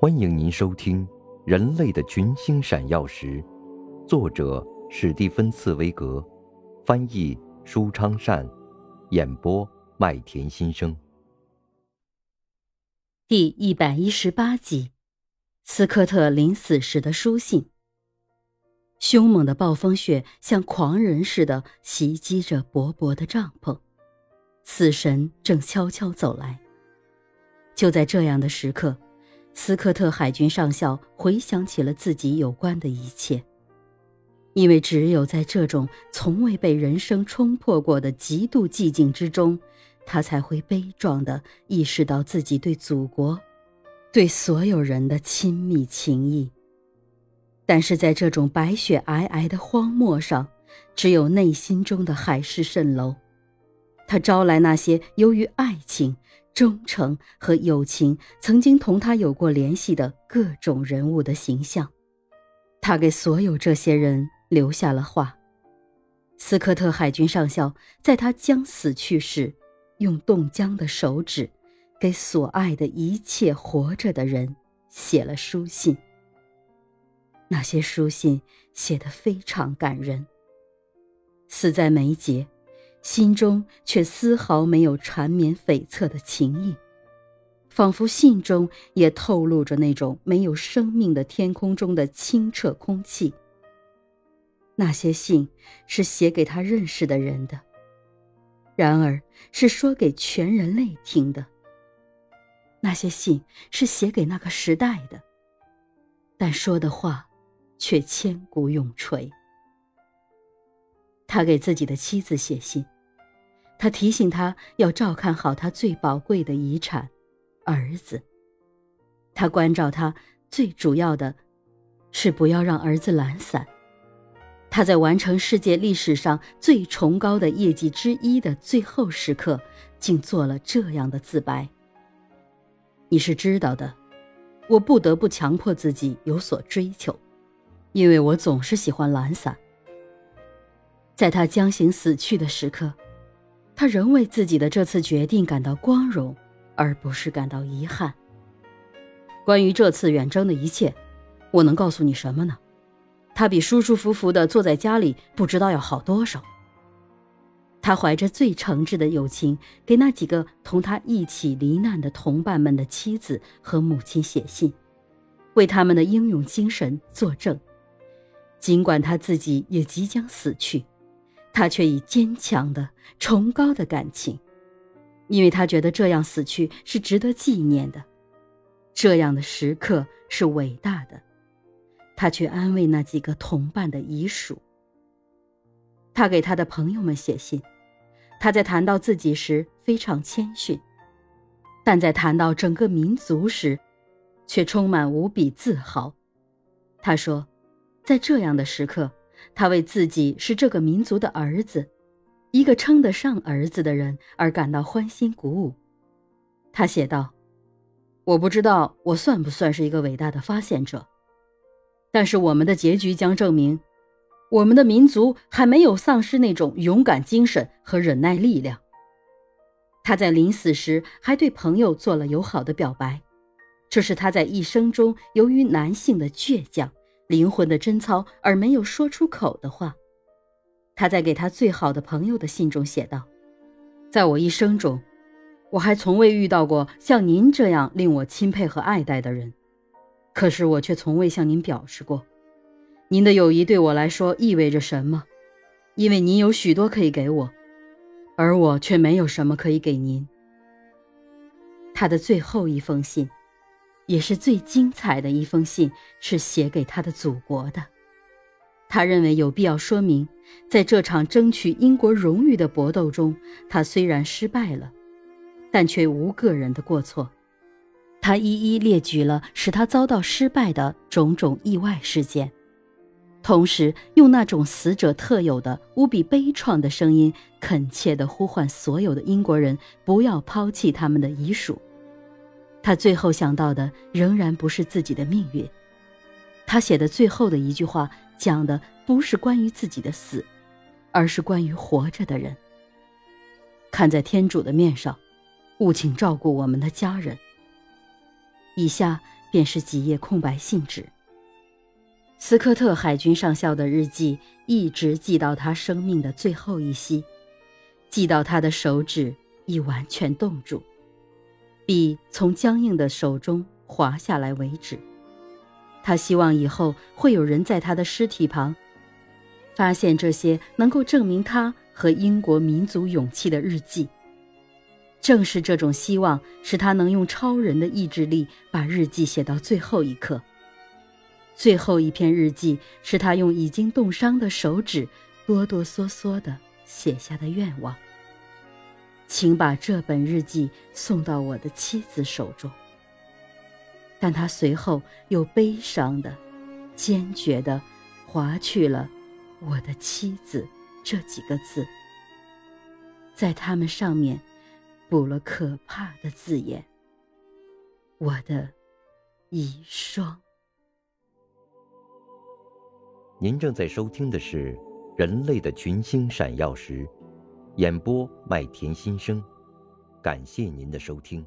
欢迎您收听《人类的群星闪耀时》，作者史蒂芬·茨威格，翻译舒昌善，演播麦田心声。第一百一十八集，斯科特临死时的书信。凶猛的暴风雪像狂人似的袭击着薄薄的帐篷，死神正悄悄走来。就在这样的时刻。斯科特海军上校回想起了自己有关的一切，因为只有在这种从未被人生冲破过的极度寂静之中，他才会悲壮地意识到自己对祖国、对所有人的亲密情谊。但是在这种白雪皑皑的荒漠上，只有内心中的海市蜃楼。他招来那些由于爱情。忠诚和友情曾经同他有过联系的各种人物的形象，他给所有这些人留下了话。斯科特海军上校在他将死去时，用冻僵的手指，给所爱的一切活着的人写了书信。那些书信写得非常感人。死在眉睫。心中却丝毫没有缠绵悱恻的情意，仿佛信中也透露着那种没有生命的天空中的清澈空气。那些信是写给他认识的人的，然而是说给全人类听的。那些信是写给那个时代的，但说的话却千古永垂。他给自己的妻子写信。他提醒他要照看好他最宝贵的遗产，儿子。他关照他最主要的，是不要让儿子懒散。他在完成世界历史上最崇高的业绩之一的最后时刻，竟做了这样的自白。你是知道的，我不得不强迫自己有所追求，因为我总是喜欢懒散。在他将行死去的时刻。他仍为自己的这次决定感到光荣，而不是感到遗憾。关于这次远征的一切，我能告诉你什么呢？他比舒舒服服的坐在家里不知道要好多少。他怀着最诚挚的友情，给那几个同他一起罹难的同伴们的妻子和母亲写信，为他们的英勇精神作证。尽管他自己也即将死去。他却以坚强的、崇高的感情，因为他觉得这样死去是值得纪念的，这样的时刻是伟大的。他去安慰那几个同伴的遗属。他给他的朋友们写信，他在谈到自己时非常谦逊，但在谈到整个民族时，却充满无比自豪。他说，在这样的时刻。他为自己是这个民族的儿子，一个称得上儿子的人而感到欢欣鼓舞。他写道：“我不知道我算不算是一个伟大的发现者，但是我们的结局将证明，我们的民族还没有丧失那种勇敢精神和忍耐力量。”他在临死时还对朋友做了友好的表白，这是他在一生中由于男性的倔强。灵魂的贞操而没有说出口的话，他在给他最好的朋友的信中写道：“在我一生中，我还从未遇到过像您这样令我钦佩和爱戴的人，可是我却从未向您表示过，您的友谊对我来说意味着什么，因为您有许多可以给我，而我却没有什么可以给您。”他的最后一封信。也是最精彩的一封信，是写给他的祖国的。他认为有必要说明，在这场争取英国荣誉的搏斗中，他虽然失败了，但却无个人的过错。他一一列举了使他遭到失败的种种意外事件，同时用那种死者特有的无比悲怆的声音，恳切地呼唤所有的英国人不要抛弃他们的遗属。他最后想到的仍然不是自己的命运，他写的最后的一句话讲的不是关于自己的死，而是关于活着的人。看在天主的面上，务请照顾我们的家人。以下便是几页空白信纸。斯科特海军上校的日记一直记到他生命的最后一息，记到他的手指已完全冻住，笔从僵硬的手中滑下来为止。他希望以后会有人在他的尸体旁，发现这些能够证明他和英国民族勇气的日记。正是这种希望，使他能用超人的意志力把日记写到最后一刻。最后一篇日记是他用已经冻伤的手指哆哆嗦嗦地写下的愿望。请把这本日记送到我的妻子手中。但他随后又悲伤的、坚决的划去了“我的妻子”这几个字，在它们上面。补了可怕的字眼。我的遗孀。您正在收听的是《人类的群星闪耀时》，演播麦田心声，感谢您的收听。